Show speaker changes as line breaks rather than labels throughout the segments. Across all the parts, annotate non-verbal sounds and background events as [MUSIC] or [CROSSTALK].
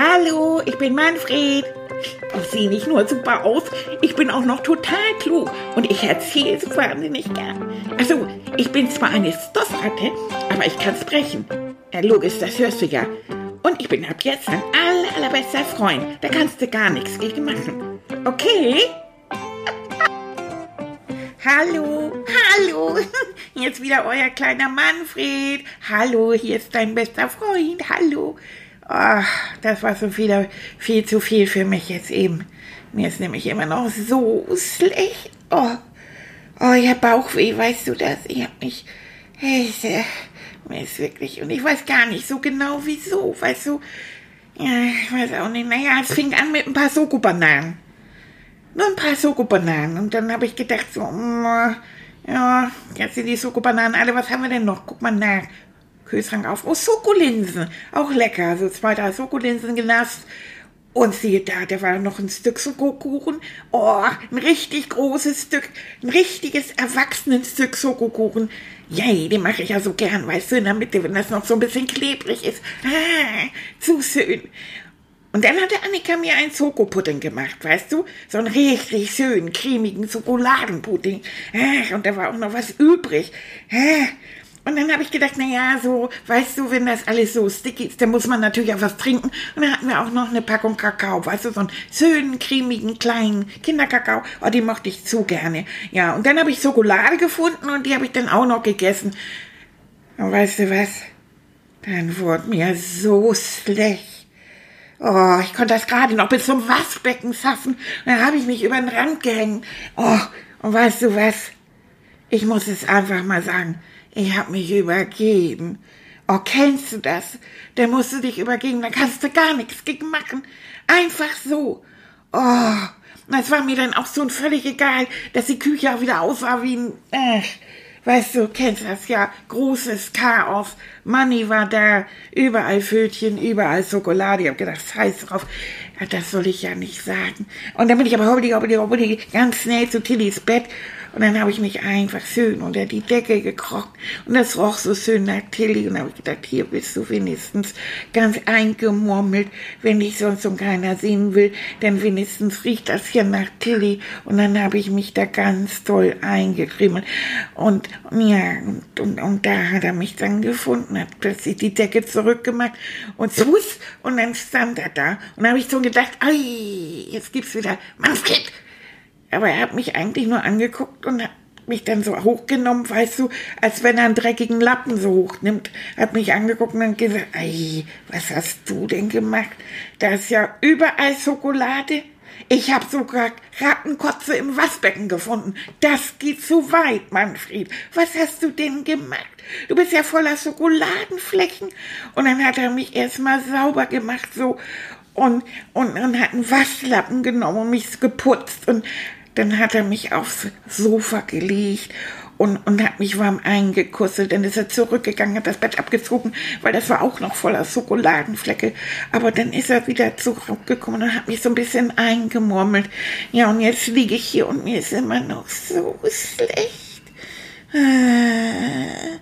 Hallo, ich bin Manfred. Ich sehe nicht nur super aus, ich bin auch noch total klug und ich erzähle es wahnsinnig gern. Also, ich bin zwar eine Stoffratte, aber ich kann sprechen. Ja, logisch, das hörst du ja. Und ich bin ab jetzt dein aller, allerbester Freund. Da kannst du gar nichts gegen machen. Okay? Hallo, hallo. Jetzt wieder euer kleiner Manfred. Hallo, hier ist dein bester Freund. Hallo. Ach, das war so viel, viel zu viel für mich jetzt eben. Mir ist nämlich immer noch so schlecht. Oh, oh ich hab Bauchweh, weißt du das? Ich hab mich... Ich, äh, mir ist wirklich... Und ich weiß gar nicht so genau wieso, weißt du? Ja, ich weiß auch nicht. Naja, es fing an mit ein paar Soko-Bananen. Nur ein paar Soko-Bananen. Und dann habe ich gedacht so... Mm, ja, jetzt sind die Soko-Bananen alle. Was haben wir denn noch? Guck mal nach. Kühlschrank auf. Oh, Schokolinsen. Auch lecker. So zwei, drei Schokolinsen genasst. Und siehe da, da war noch ein Stück Schokokuchen. Oh, ein richtig großes Stück. Ein richtiges, erwachsenes Stück Schokokuchen. Yay, den mache ich ja so gern, weißt du, in der Mitte, wenn das noch so ein bisschen klebrig ist. Ah, zu schön. Und dann hatte Annika mir einen Schokopudding gemacht, weißt du? So einen richtig schönen, cremigen Schokoladenpudding. Ah, und da war auch noch was übrig. Ah, und dann habe ich gedacht, na ja, so, weißt du, wenn das alles so sticky ist, dann muss man natürlich auch was trinken. Und dann hatten wir auch noch eine Packung Kakao, weißt du, so einen schönen, cremigen, kleinen Kinderkakao. Oh, die mochte ich zu gerne. Ja, und dann habe ich Schokolade gefunden und die habe ich dann auch noch gegessen. Und weißt du was? Dann wurde mir so schlecht. Oh, ich konnte das gerade noch bis zum Waschbecken schaffen. Dann habe ich mich über den Rand gehängt. Oh, und weißt du was? Ich muss es einfach mal sagen. Ich hab mich übergeben. Oh, kennst du das? Da musst du dich übergeben, da kannst du gar nichts gegen machen. Einfach so. Oh, es war mir dann auch so völlig egal, dass die Küche auch wieder aussah wie ein, äh, weißt du, kennst das ja, großes Chaos. Money war da, überall Fötchen, überall Schokolade. Ich hab gedacht, scheiß drauf, ja, das soll ich ja nicht sagen. Und dann bin ich aber hoppidi, hoppidi, hoppidi, ganz schnell zu Tillys Bett und dann habe ich mich einfach schön unter die Decke gekrochen und das roch so schön nach Tilly. Und habe ich gedacht, hier bist du wenigstens ganz eingemurmelt, wenn dich sonst um keiner sehen will, denn wenigstens riecht das hier nach Tilly. Und dann habe ich mich da ganz toll eingekrimmelt und ja, und, und, und da hat er mich dann gefunden, hat plötzlich die Decke zurückgemacht und sus und dann stand er da. Und habe ich so gedacht, ei, jetzt gibt's wieder Manfred, aber er hat mich eigentlich nur angeguckt und hat mich dann so hochgenommen, weißt du, als wenn er einen dreckigen Lappen so hochnimmt, hat mich angeguckt und dann gesagt, ey, was hast du denn gemacht? Da ist ja überall Schokolade. Ich habe sogar Rattenkotze im Waschbecken gefunden. Das geht zu weit, Manfred. Was hast du denn gemacht? Du bist ja voller Schokoladenflecken. Und dann hat er mich erstmal sauber gemacht, so. Und, und dann hat einen Waschlappen genommen und mich geputzt und dann hat er mich aufs Sofa gelegt und, und hat mich warm eingekusselt. Dann ist er zurückgegangen, hat das Bett abgezogen, weil das war auch noch voller Schokoladenflecke. Aber dann ist er wieder zurückgekommen und hat mich so ein bisschen eingemurmelt. Ja, und jetzt liege ich hier und mir ist immer noch so schlecht. Äh,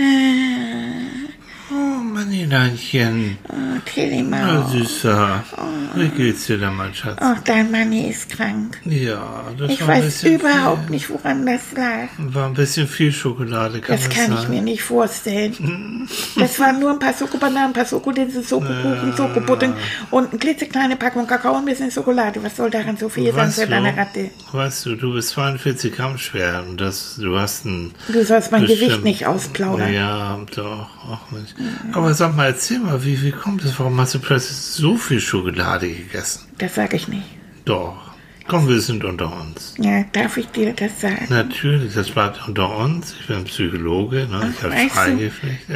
äh. Oh, Mannineinchen.
Oh, Telemann.
Oh, Süßer. Oh. Wie geht's dir denn, mein Schatz?
Oh, dein Manni ist krank.
Ja, das
ich
war ein
weiß
bisschen
überhaupt
viel.
nicht, woran das lag.
War ein bisschen viel Schokolade, kann
Das
das
kann
sein?
ich mir nicht vorstellen. [LAUGHS] Das waren nur ein paar Schokobananen, ein paar Schokolinsen, Schokokuchen,
Ja.
Schokopudding und eine klitzekleine Packung Kakao und ein bisschen Schokolade. Was soll daran so viel sein
Weißt
für
du,
deine Ratte?
weißt du, du bist 42 Gramm schwer und das, du hast ein...
Du sollst mein
bestimmt-
Gewicht nicht ausplaudern.
Ja, doch. Ach, Mensch. Aber sag mal, erzähl mal, wie, wie kommt es? Warum hast du plötzlich so viel Schokolade gegessen?
Das sage ich nicht.
Doch. Komm, wir sind unter uns.
Ja, darf ich dir das sagen?
Natürlich, das bleibt unter uns. Ich bin Psychologe, ne? ich habe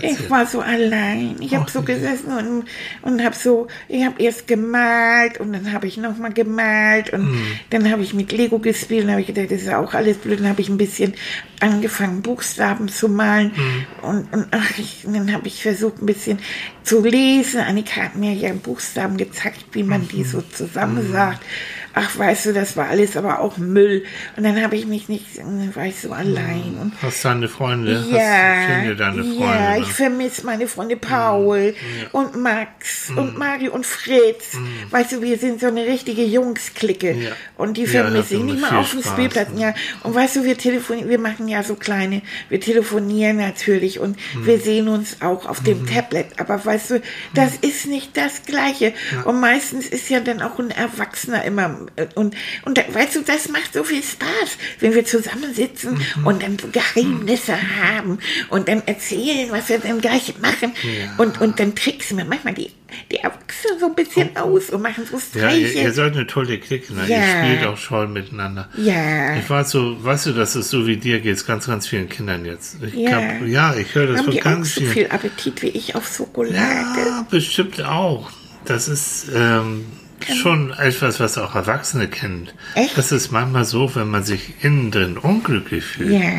ich war so allein. Ich habe so gesessen und, und habe so, ich habe erst gemalt und dann habe ich nochmal gemalt und
Hm.
dann habe ich mit Lego gespielt und habe ich gedacht, das ist auch alles blöd. Dann habe ich ein bisschen angefangen, Buchstaben zu malen
Hm.
und, und ach, ich, dann habe ich versucht, ein bisschen zu lesen. Annika hat mir ja Buchstaben gezeigt, wie man
Mhm.
die so zusammensagt. Ach, weißt du, das war alles aber auch Müll. Und dann habe ich mich nicht, war ich so allein. Und
Hast deine Freunde? Hast,
ja,
finde deine Freunde.
ja,
ne?
ich vermisse meine Freunde Paul und Max und Mario und Fritz. Weißt du, wir sind so eine richtige Jungs-Clique.
Ja.
Und die
Ja,
vermisse ich nicht mal auf dem Spielplatz.
ne?
Ja. Und weißt du, wir telefonieren, wir machen ja so kleine, wir telefonieren natürlich und wir sehen uns auch auf dem Tablet. Aber weißt du, das ist nicht das Gleiche. Und meistens ist ja dann auch ein Erwachsener immer, und, und da, weißt du, das macht so viel Spaß, wenn wir zusammensitzen
Mhm.
und dann so Geheimnisse haben und dann erzählen, was wir dann gleich machen.
Ja.
Und, und dann tricksen wir manchmal die, die Erwachsenen so ein bisschen aus und machen so
Oh. Ja, ihr,
Streiche.
ihr seid eine tolle Clique, ne?
Ja.
Ihr spielt auch schon miteinander.
Ja.
Ich weiß so, weißt du, dass es so wie dir geht, ganz, ganz vielen Kindern jetzt. Ich
Ja.
Hab, ja, ich höre das
Haben
von
die auch
ganz
so
vielen.
viel Appetit wie ich auf Schokolade?
Ja, bestimmt auch. Das ist ähm, schon etwas, was auch Erwachsene kennen.
Echt?
Das ist manchmal so, wenn man sich innen drin unglücklich fühlt.
Ja.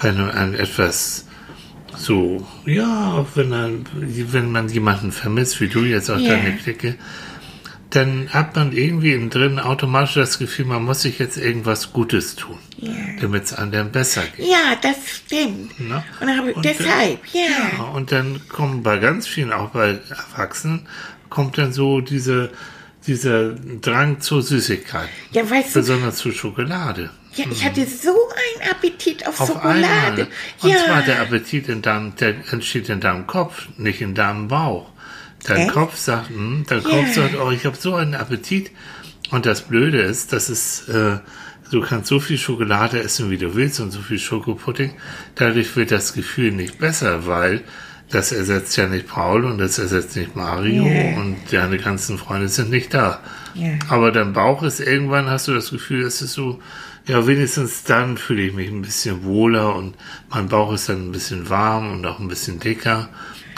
Wenn man an etwas so, ja, wenn, man, wenn man jemanden vermisst, wie du jetzt auch
Ja.
deine Clique, dann hat man irgendwie innen drin automatisch das Gefühl, man muss sich jetzt irgendwas Gutes tun,
Ja.
damit es anderen besser geht.
Ja, das stimmt.
Ne?
Und
Und
deshalb,
dann,
ja.
Und dann kommen bei ganz vielen, auch bei Erwachsenen, kommt dann so diese, dieser Drang zur Süßigkeit.
Ja, weißt du,
Besonders zu Schokolade.
ja, ich hatte so einen Appetit auf,
Auf
Schokolade.
einmal. Und
ja.
zwar der Appetit in deinem, der entsteht in deinem Kopf, nicht in deinem Bauch. Dein
Echt?
Kopf sagt, hm, dein
Ja.
Kopf sagt, oh, ich habe so einen Appetit. Und das Blöde ist, dass es, äh, du kannst so viel Schokolade essen, wie du willst und so viel Schokopudding. Dadurch wird das Gefühl nicht besser, weil das ersetzt ja nicht Paul und das ersetzt nicht Mario
Ja.
und deine ganzen Freunde sind nicht da.
Ja.
Aber dein Bauch ist irgendwann, hast du das Gefühl, es ist so, ja, wenigstens dann fühle ich mich ein bisschen wohler und mein Bauch ist dann ein bisschen warm und auch ein bisschen dicker.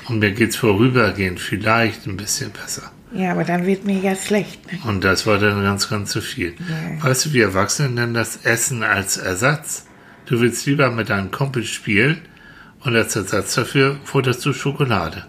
Und mir geht's vorübergehend vielleicht ein bisschen besser.
ja, aber dann wird mir ja schlecht. Ne?
Und das war dann ganz, ganz zu viel.
Ja.
Weißt du, wir Erwachsene nennen das Essen als Ersatz. Du willst lieber mit deinen Kumpels spielen und als Ersatz dafür futterst du Schokolade.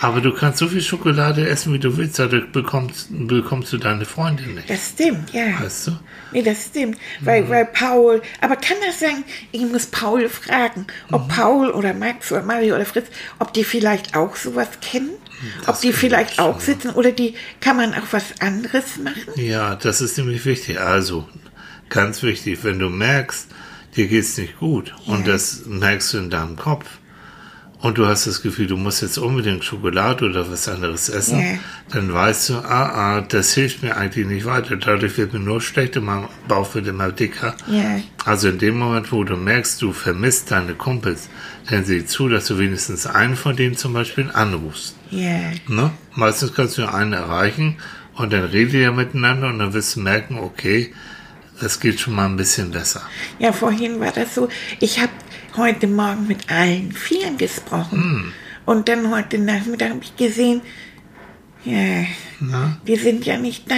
Aber du kannst so viel Schokolade essen, wie du willst, dadurch bekommst, bekommst du deine Freunde nicht.
Das stimmt, ja.
Weißt du?
Nee, das stimmt. Weil, weil Paul, aber kann das sein, ich muss Paul fragen, ob
Mhm.
Paul oder Max oder Mario oder Fritz, ob die vielleicht auch sowas kennen? ob die vielleicht
ich
auch sitzen oder die, kann man auch was anderes machen?
Ja, das ist nämlich wichtig. Also, ganz wichtig, wenn du merkst, dir geht's nicht gut und das merkst du in deinem Kopf und du hast das Gefühl, du musst jetzt unbedingt Schokolade oder was anderes essen,
Ja.
dann weißt du, ah, ah, das hilft mir eigentlich nicht weiter. Dadurch wird mir nur schlecht und mein Bauch wird immer dicker.
Ja.
Also in dem Moment, wo du merkst, du vermisst deine Kumpels, dann sieh zu, dass du wenigstens einen von denen zum Beispiel anrufst.
Ja.
Ne? Meistens kannst du einen erreichen und dann redet ihr miteinander und dann wirst du merken, okay, das geht schon mal ein bisschen besser.
Ja, vorhin war das so, ich habe heute Morgen mit allen vieren gesprochen.
Hm.
Und dann heute Nachmittag habe ich gesehen, ja,
Na?
die sind ja nicht da.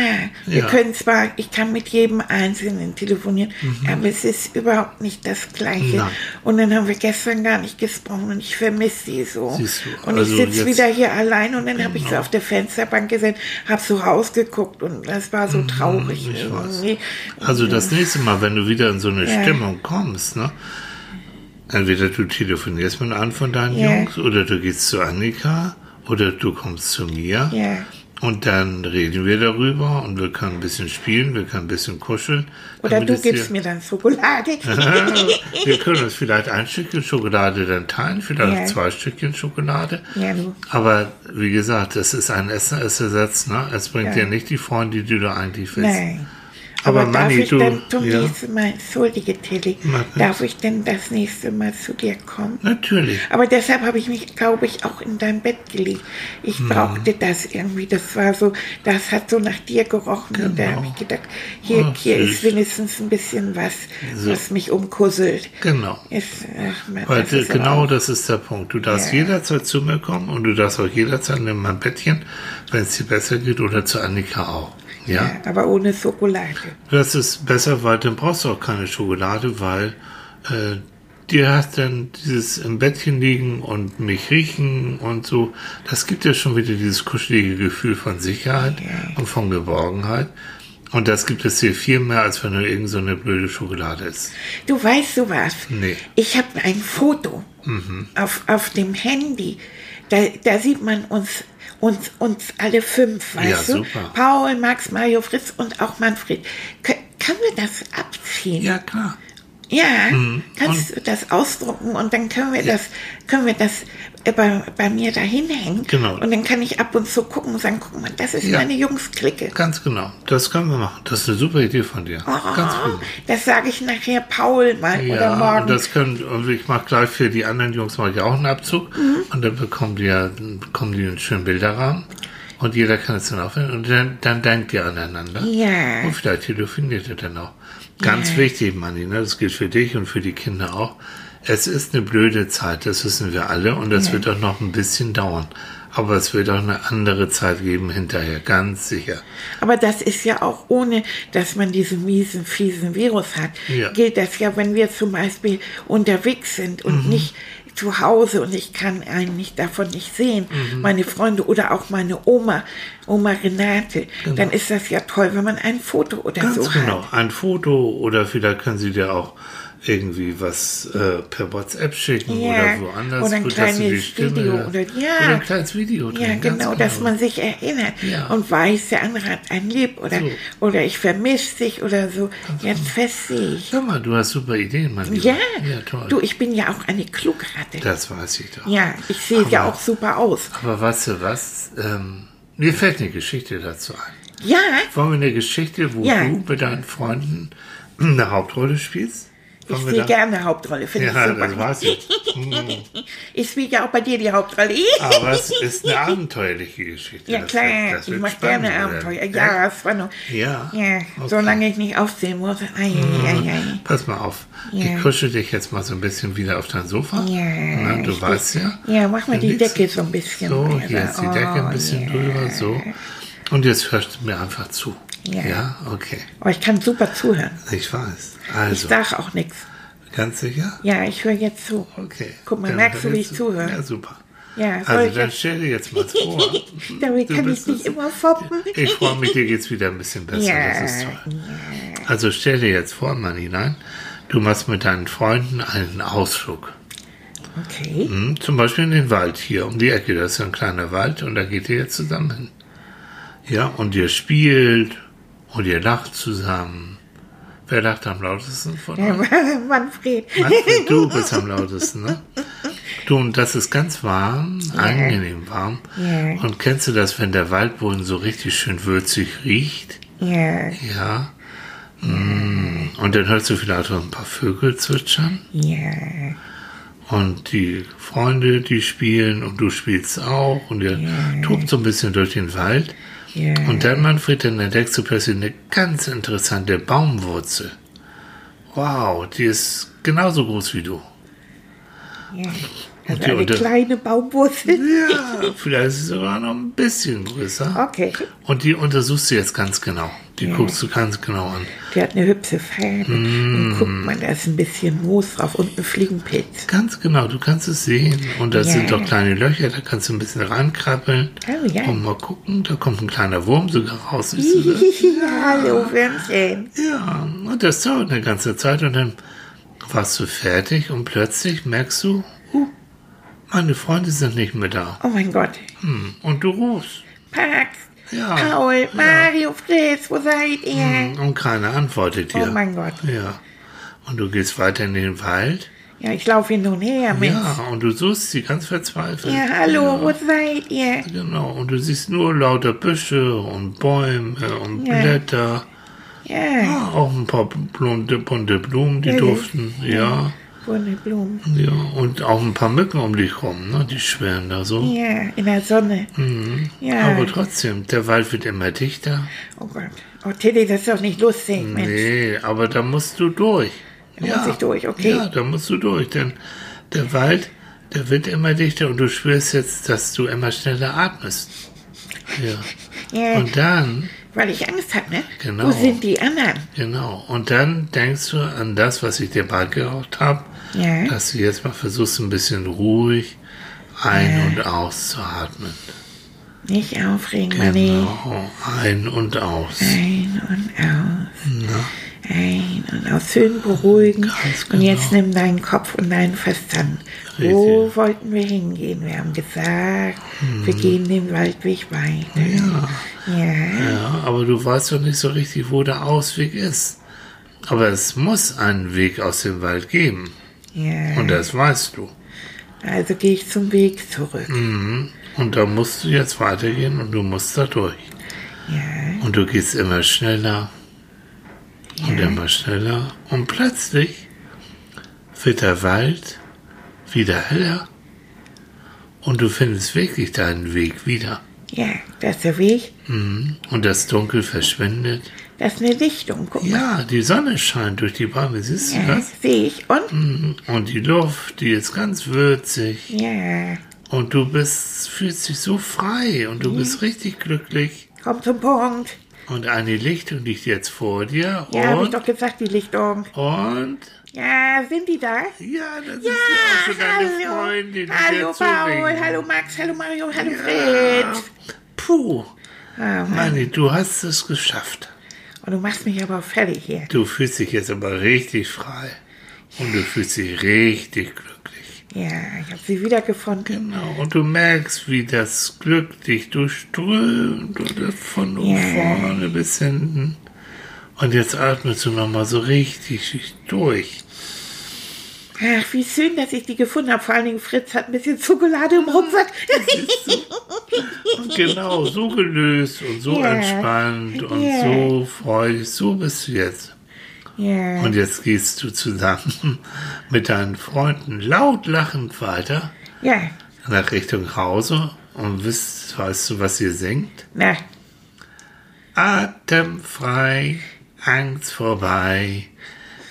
Wir
Ja. Mhm.
können zwar, ich kann mit jedem Einzelnen telefonieren, aber es ist überhaupt nicht das Gleiche.
Nein.
Und dann haben wir gestern gar nicht gesprochen und ich vermisse sie so.
Du,
und
also
ich sitze wieder hier allein und dann habe ich so
Genau.
auf der Fensterbank gesessen, habe so rausgeguckt und das war so traurig.
Mhm, weiß.
irgendwie.
Also das nächste Mal, wenn du wieder in so eine
Ja.
Stimmung kommst, ne? Entweder du telefonierst mit einem von deinen
Ja.
Jungs oder du gehst zu Annika oder du kommst zu mir
Ja.
und dann reden wir darüber und wir können ein bisschen spielen, wir können ein bisschen kuscheln.
Oder du
es dir-
gibst mir dann Schokolade. [LAUGHS]
wir können uns vielleicht ein Stückchen Schokolade dann teilen, vielleicht
Ja.
zwei Stückchen Schokolade.
Ja, du.
Aber wie gesagt, das ist ein Essenersatz, ne? Es bringt
Ja.
dir nicht die Freunde, die du eigentlich willst.
Nein.
Aber
Aber, darf
Manni,
ich
du-
dann zum
ja.
nächsten Mal, entschuldige Tilly, darf ich denn das nächste Mal zu dir kommen?
Natürlich.
Aber deshalb habe ich mich, glaube ich, auch in dein Bett gelegt. Ich
Hm.
brauchte das irgendwie. Das war so, das hat so nach dir gerochen. Und da
Genau.
habe ich gedacht, hier,
Ach,
hier
süß.
ist wenigstens ein bisschen was,
So.
was mich umkusselt.
Genau.
Ist, ach, man,
Weil
das
genau das ist der Punkt. Du darfst
Ja.
jederzeit zu mir kommen und du darfst auch jederzeit in mein Bettchen, wenn es dir besser geht, oder zu Annika auch. Ja?
ja, aber ohne Schokolade.
Das ist besser, weil dann brauchst du auch keine Schokolade, weil äh, dir hast dann dieses im Bettchen liegen und mich riechen und so, das gibt dir schon wieder dieses kuschelige Gefühl von Sicherheit und von Geborgenheit. Und das gibt es hier viel mehr, als wenn du irgend so eine blöde Schokolade isst.
Du weißt du was?
Nee.
Ich habe ein Foto auf, auf dem Handy. Da, da sieht man uns, uns, uns alle fünf, weißt
Ja,
du?
super.
Paul, Max, Mario, Fritz und auch Manfred. Kö- können wir das abziehen?
Ja, klar.
Ja,
Mhm.
kannst du das ausdrucken und dann können wir das, können wir das äh, bei, bei mir dahin hängen.
Genau.
Und dann kann ich ab und zu gucken und sagen, guck mal, das ist
Ja.
meine Jungs-Clique.
Ganz genau. Das können wir machen. Das ist eine super Idee von dir. Ganz
Oh,
gut.
das sage ich nachher Paul mal oder
Ja,
morgen.
und das können, und ich mache gleich für die anderen Jungs mache ich auch einen Abzug
Mhm.
und dann bekommen die ja, bekommen die einen schönen Bilderrahmen und jeder kann es dann aufhören und dann, dann denkt ihr aneinander.
Ja.
Und vielleicht telefoniert ihr dann auch. Ganz wichtig, Manni, ne, das gilt für dich und für die Kinder auch. Es ist eine blöde Zeit, das wissen wir alle und das wird auch noch ein bisschen dauern. Aber es wird auch eine andere Zeit geben hinterher, ganz sicher.
Aber das ist ja auch ohne, dass man diesen miesen, fiesen Virus hat.
Ja.
Gilt das ja, wenn wir zum Beispiel unterwegs sind und
Mhm.
nicht zu Hause und ich kann einen nicht davon nicht sehen, meine Freunde oder auch meine Oma, Oma Renate, dann ist das ja toll, wenn man ein Foto oder
Ganz
so
genau.
hat.
Ein Foto oder vielleicht können sie dir auch irgendwie was äh, per WhatsApp schicken
Ja,
oder woanders.
oder ein
gut,
kleines Video oder- ja.
oder ein kleines Video drin.
Ja,
ganz
genau, dass man sich erinnert
Ja.
und weiß, der andere hat ein Lieb oder,
So.
oder ich vermisse dich oder so. Jetzt festsehe ich.
Hör mal, du hast super Ideen, mein Lieber.
Ja,
ja toll.
du, ich bin ja auch eine Klugratte.
das weiß ich doch.
Ja, ich sehe ja auch super aus.
Aber weißt du was? Ähm, mir fällt eine Geschichte dazu ein.
Ja,
Wollen wir eine Geschichte, wo
Ja.
du mit deinen Freunden eine Hauptrolle spielst?
Ich spiele
da-
gerne Hauptrolle, finde
Ja,
ich super.
das weiß ich. [LAUGHS]
Ich spiele ja auch bei dir die Hauptrolle.
Aber es ist eine abenteuerliche Geschichte.
Ja
Das
klar,
wird- das
ich mache gerne Abenteuer. Ja, war noch.
Ja,
Ja,
okay.
Solange ich nicht aufsehen muss. Ei, ei, ei, ei.
Pass mal auf.
Ja.
Ich kuschel dich jetzt mal so ein bisschen wieder auf dein Sofa.
Ja,
Na, du
ich-
weißt ja.
Ja, mach mal die Decke so ein bisschen.
So, hier ist die
Oh,
Decke ein bisschen
ja.
drüber, so. Und jetzt hörst du mir einfach zu.
Ja.
okay.
Oh, ich kann super zuhören.
Ich weiß.
Ich
Also,
sag auch nichts.
ganz sicher?
Ja, ich höre jetzt zu.
Okay.
Guck mal,
Dann
merkst du, wie ich zuhöre?
Ja, super.
Ja,
Also
ich
dann stell dir jetzt mal vor. [LAUGHS]
damit
du
kann ich nicht
es.
immer foppen.
Ich freue mich, dir geht's wieder ein bisschen besser.
Ja,
Das ist toll. Also stell dir jetzt vor, Mann hinein, du machst mit deinen Freunden einen Ausflug.
Okay.
Hm, Zum Beispiel in den Wald hier um die Ecke. Das ist ja ein kleiner Wald und da geht ihr jetzt zusammen hin. Ja, und ihr spielt und ihr lacht zusammen. Wer lacht am lautesten von euch? [LAUGHS]
Manfred.
Manfred, du bist am lautesten, ne? Du, und das ist ganz warm, angenehm warm.
Ja.
Und kennst du das, wenn der Waldboden so richtig schön würzig riecht?
Ja,
Ja. Mm. Und dann hörst du vielleicht auch ein paar Vögel zwitschern.
ja.
Und die Freunde, die spielen und du spielst auch und ihr tobt so ein bisschen durch den Wald.
Ja.
Und dann, Manfred, dann entdeckst du plötzlich eine ganz interessante Baumwurzel. Wow, die ist genauso groß wie du.
ja. Also eine
äh,
kleine Baumwurzel.
Ja, [LAUGHS] vielleicht ist sie sogar noch ein bisschen größer.
Okay.
Und die untersuchst du jetzt ganz genau. Die guckst du ganz genau an.
Die hat eine hübsche Farbe.
Mm.
Und guck mal, da ist ein bisschen Moos drauf und ein Fliegenpilz.
Ganz genau, du kannst es sehen. Und da
Ja.
sind doch kleine Löcher, da kannst du ein bisschen rankrabbeln.
Oh ja.
Und mal gucken, da kommt ein kleiner Wurm sogar raus. Siehst du das? [LAUGHS]
Hallo, Würmchen.
Ja, und das dauert eine ganze Zeit und dann warst du fertig und plötzlich merkst du, uh, meine Freunde sind nicht mehr da.
Oh mein Gott.
Hm, Und du rufst.
Pax,
Ja.
Paul, Mario, Fritz, wo seid ihr?
Hm, Und keiner antwortet dir.
Oh mein Gott.
Ja. Und du gehst weiter in den Wald.
Ja, ich laufe hin und her, Mensch.
Ja, und du suchst sie ganz verzweifelt.
Ja, hallo, wo seid ihr?
Genau, und du siehst nur lauter Büsche und Bäume und
Ja.
Blätter.
Ja,
Ja, auch ein paar bunte, bunte Blumen, die
Ja, ja.
duften. Ja.
Bunte Blumen.
ja. Und auch ein paar Mücken um dich rum, ne? Die schwirren da so.
Ja, in der Sonne. Ja.
Aber trotzdem, der Wald wird immer dichter.
Oh Gott. Oh, Tilly, das ist doch nicht lustig, Mensch.
Nee, aber da musst du durch.
Da muss ich durch, okay.
Ja, da musst du durch, denn der Wald, der wird immer dichter und du spürst jetzt, dass du immer schneller atmest. Ja.
Ja,
Und dann
weil ich Angst habe, ne?
Genau.
Wo sind die anderen?
Genau. Und dann denkst du an das, was ich dir beigebracht habe,
Ja.
dass du jetzt mal versuchst, ein bisschen ruhig ein- und auszuatmen.
Nicht aufregen, Manni.
Genau. Ein und aus.
Ein und aus. Ein und aus. Schön beruhigen.
Ganz
Und jetzt
genau.
nimm deinen Kopf und deinen Verstand.
Richtig.
Wo wollten wir hingehen? Wir haben gesagt, wir gehen den Waldweg weiter.
Hm. Ja.
Ja.
Ja, aber du weißt doch nicht so richtig, wo der Ausweg ist. Aber es muss einen Weg aus dem Wald geben.
ja.
Und das weißt du.
Also gehe ich zum Weg zurück.
Mhm. Und da musst du jetzt weitergehen und du musst da durch.
Ja.
Und du gehst immer schneller und
Ja.
immer schneller. Und plötzlich wird der Wald wieder heller. Und du findest wirklich deinen Weg wieder.
Ja, das ist der Weg.
Mhm. Und das Dunkel verschwindet.
Das ist eine Lichtung. Guck mal.
Ja, die Sonne scheint durch die Bäume. Siehst du
Ja,
das?
sehe ich. Und?
Mhm. Und die Luft, die ist ganz würzig.
Ja.
Und du bist, fühlst dich so frei und du bist richtig glücklich.
Komm zum Punkt.
Und eine Lichtung liegt jetzt vor dir.
Ja, habe ich doch gesagt, die Lichtung.
und,
Ja, sind die da?
ja, das ist
Ja,
ja auch so deine
hallo.
Freundin. die
Hallo Paul,
zuwinkt.
hallo Max, hallo Mario, hallo
Ja.
Fritz.
Puh,
Oh, Mann.
Manni, du hast es geschafft.
Und du machst mich aber fertig hier.
Du fühlst dich jetzt aber richtig frei. Und du fühlst dich richtig glücklich.
Ja, ich habe sie wiedergefunden.
Genau. Und du merkst, wie das Glück dich durchströmt oder von
Ja.
vorne bis hinten. Und jetzt atmest du nochmal so richtig durch.
Ach, wie schön, dass ich die gefunden habe. Vor allen Dingen Fritz hat ein bisschen Schokolade im Rucksack.
Und genau, so gelöst und so
Ja.
entspannt und
Ja.
so freudig. So bist du jetzt.
Ja.
Und jetzt gehst du zusammen [LAUGHS] mit deinen Freunden laut lachend weiter
ja.
nach Richtung Hause und wisst, weißt du, was ihr singt?
Na,
Atemfrei, Angst vorbei,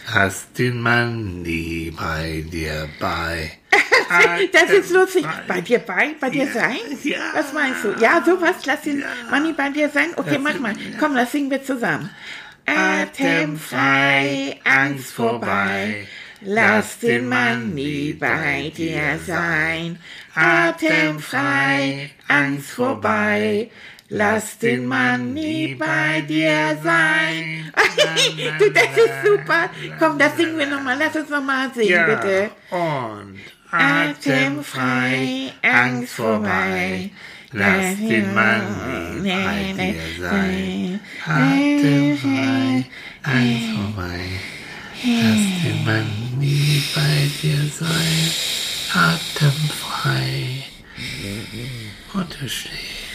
hast den Mann nie bei dir bei. [LAUGHS]
das ist lustig. Bei dir bei? Bei dir
Ja,
sein?
ja.
Was meinst du? Ja, sowas. Lass den
Ja.
Manni bei dir sein. Okay,
Das
mach mal. Komm, das singen wir zusammen. Atemfrei, Angst vorbei. Lass den Mann nie bei dir sein. Atemfrei, Angst vorbei. Lass den Mann nie bei dir sein. [LAUGHS] du, das ist super. Komm, das singen wir nochmal. Lass uns nochmal singen,
Ja,
bitte.
und
Atemfrei, Angst vorbei.
Lass äh, den äh, Mann äh, bei dir sein. Atemfrei, eins vorbei. Lass den Mann nie bei dir sein. Atemfrei. Und du schläfst.